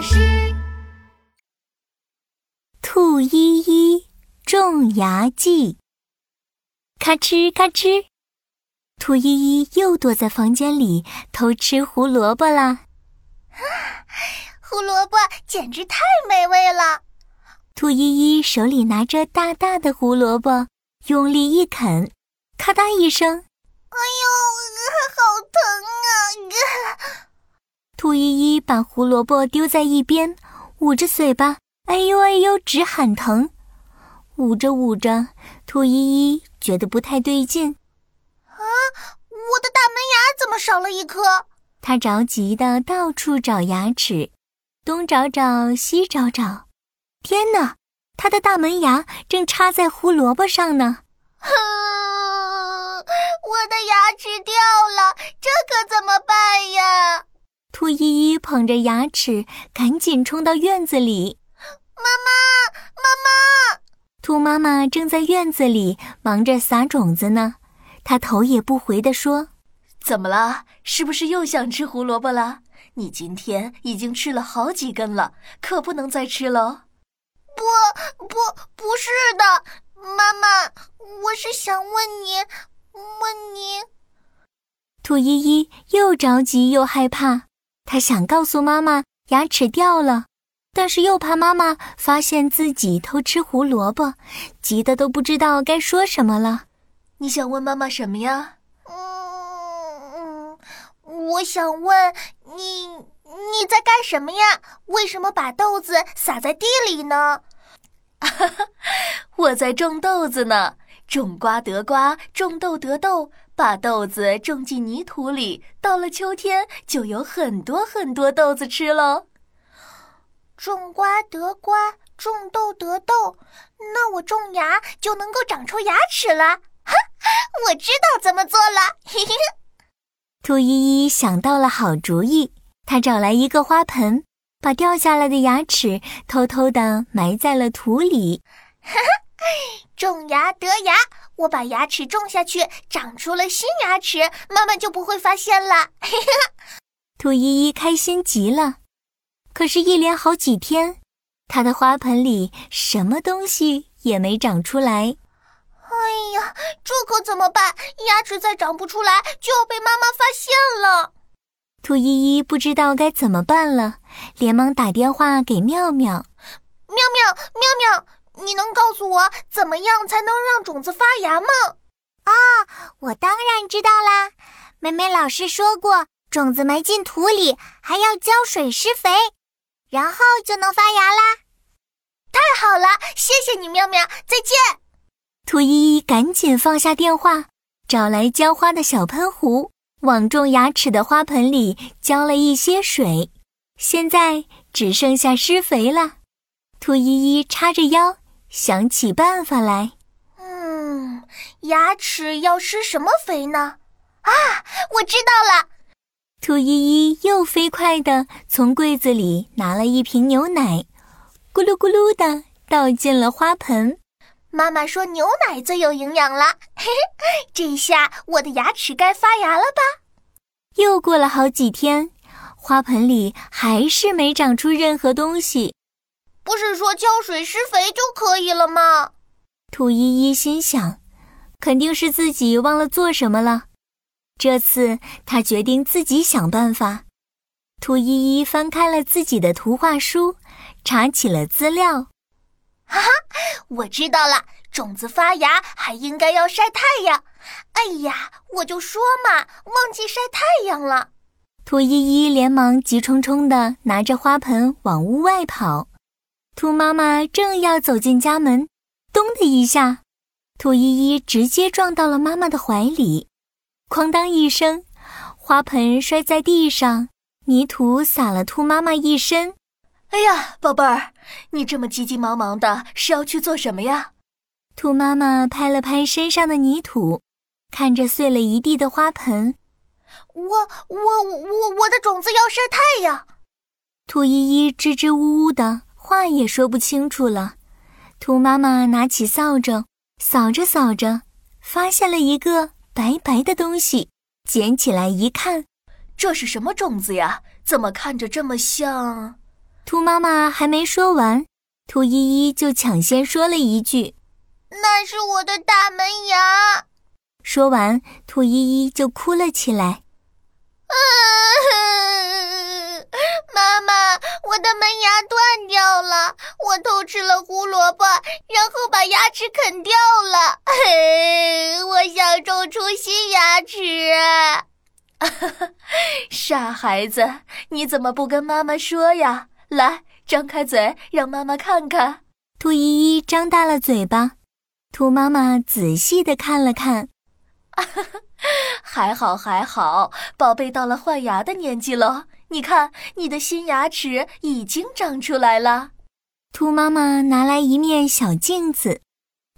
巴士。兔依依种牙记，咔哧咔哧，兔依依又躲在房间里偷吃胡萝卜啦。胡萝卜简直太美味了！兔依依手里拿着大大的胡萝卜，用力一啃，咔嗒一声，哎呦，好疼啊！兔依依把胡萝卜丢在一边，捂着嘴巴，哎呦哎呦直喊疼。捂着捂着，兔依依觉得不太对劲。啊，我的大门牙怎么少了一颗？她着急的到处找牙齿。东找找，西找找，天哪！他的大门牙正插在胡萝卜上呢。哼，我的牙齿掉了，这可怎么办呀？兔依依捧着牙齿，赶紧冲到院子里。妈妈，妈妈！兔妈妈正在院子里忙着撒种子呢。她头也不回地说：“怎么了？是不是又想吃胡萝卜了？”你今天已经吃了好几根了，可不能再吃了。不不不是的，妈妈，我是想问你，问你。兔依依又着急又害怕，她想告诉妈妈牙齿掉了，但是又怕妈妈发现自己偷吃胡萝卜，急得都不知道该说什么了。你想问妈妈什么呀？嗯我想问你，你在干什么呀？为什么把豆子撒在地里呢？我在种豆子呢，种瓜得瓜，种豆得豆。把豆子种进泥土里，到了秋天就有很多很多豆子吃喽。种瓜得瓜，种豆得豆，那我种牙就能够长出牙齿了。哈，我知道怎么做了。嘿嘿。兔依依想到了好主意，她找来一个花盆，把掉下来的牙齿偷偷地埋在了土里。哈哈，种牙得牙，我把牙齿种下去，长出了新牙齿，妈妈就不会发现了。嘿嘿，兔依依开心极了。可是，一连好几天，她的花盆里什么东西也没长出来。哎呀，这可怎么办？牙齿再长不出来，就要被妈妈发现了。兔依依不知道该怎么办了，连忙打电话给妙妙。妙妙，妙妙，你能告诉我怎么样才能让种子发芽吗？啊，我当然知道啦。美美老师说过，种子埋进土里，还要浇水施肥，然后就能发芽啦。太好了，谢谢你，妙妙，再见。兔依依赶紧放下电话，找来浇花的小喷壶，往种牙齿的花盆里浇了一些水。现在只剩下施肥了。兔依依叉着腰，想起办法来。嗯，牙齿要施什么肥呢？啊，我知道了！兔依依又飞快地从柜子里拿了一瓶牛奶，咕噜咕噜地倒进了花盆。妈妈说牛奶最有营养了，嘿嘿，这下我的牙齿该发芽了吧？又过了好几天，花盆里还是没长出任何东西。不是说浇水施肥就可以了吗？兔依依心想，肯定是自己忘了做什么了。这次他决定自己想办法。兔依依翻开了自己的图画书，查起了资料。哈哈，我知道了，种子发芽还应该要晒太阳。哎呀，我就说嘛，忘记晒太阳了。兔依依连忙急冲冲地拿着花盆往屋外跑。兔妈妈正要走进家门，咚的一下，兔依依直接撞到了妈妈的怀里，哐当一声，花盆摔在地上，泥土洒了兔妈妈一身。哎呀，宝贝儿，你这么急急忙忙的，是要去做什么呀？兔妈妈拍了拍身上的泥土，看着碎了一地的花盆，我我我我的种子要晒太阳。兔依依支支吾吾的话也说不清楚了。兔妈妈拿起扫帚，扫着扫着，发现了一个白白的东西，捡起来一看，这是什么种子呀？怎么看着这么像？兔妈妈还没说完，兔依依就抢先说了一句：“那是我的大门牙。”说完，兔依依就哭了起来。妈妈，我的门牙断掉了，我偷吃了胡萝卜，然后把牙齿啃掉了。嘿，我想种出新牙齿。傻孩子，你怎么不跟妈妈说呀？来，张开嘴，让妈妈看看。兔依依张大了嘴巴，兔妈妈仔细的看了看。还好还好，宝贝到了换牙的年纪了。你看，你的新牙齿已经长出来了。兔妈妈拿来一面小镜子，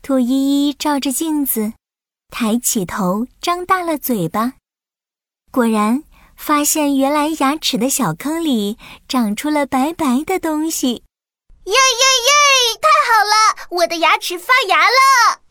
兔依依照着镜子，抬起头，张大了嘴巴。果然，发现原来牙齿的小坑里长出了白白的东西。耶耶耶！太好了，我的牙齿发芽了。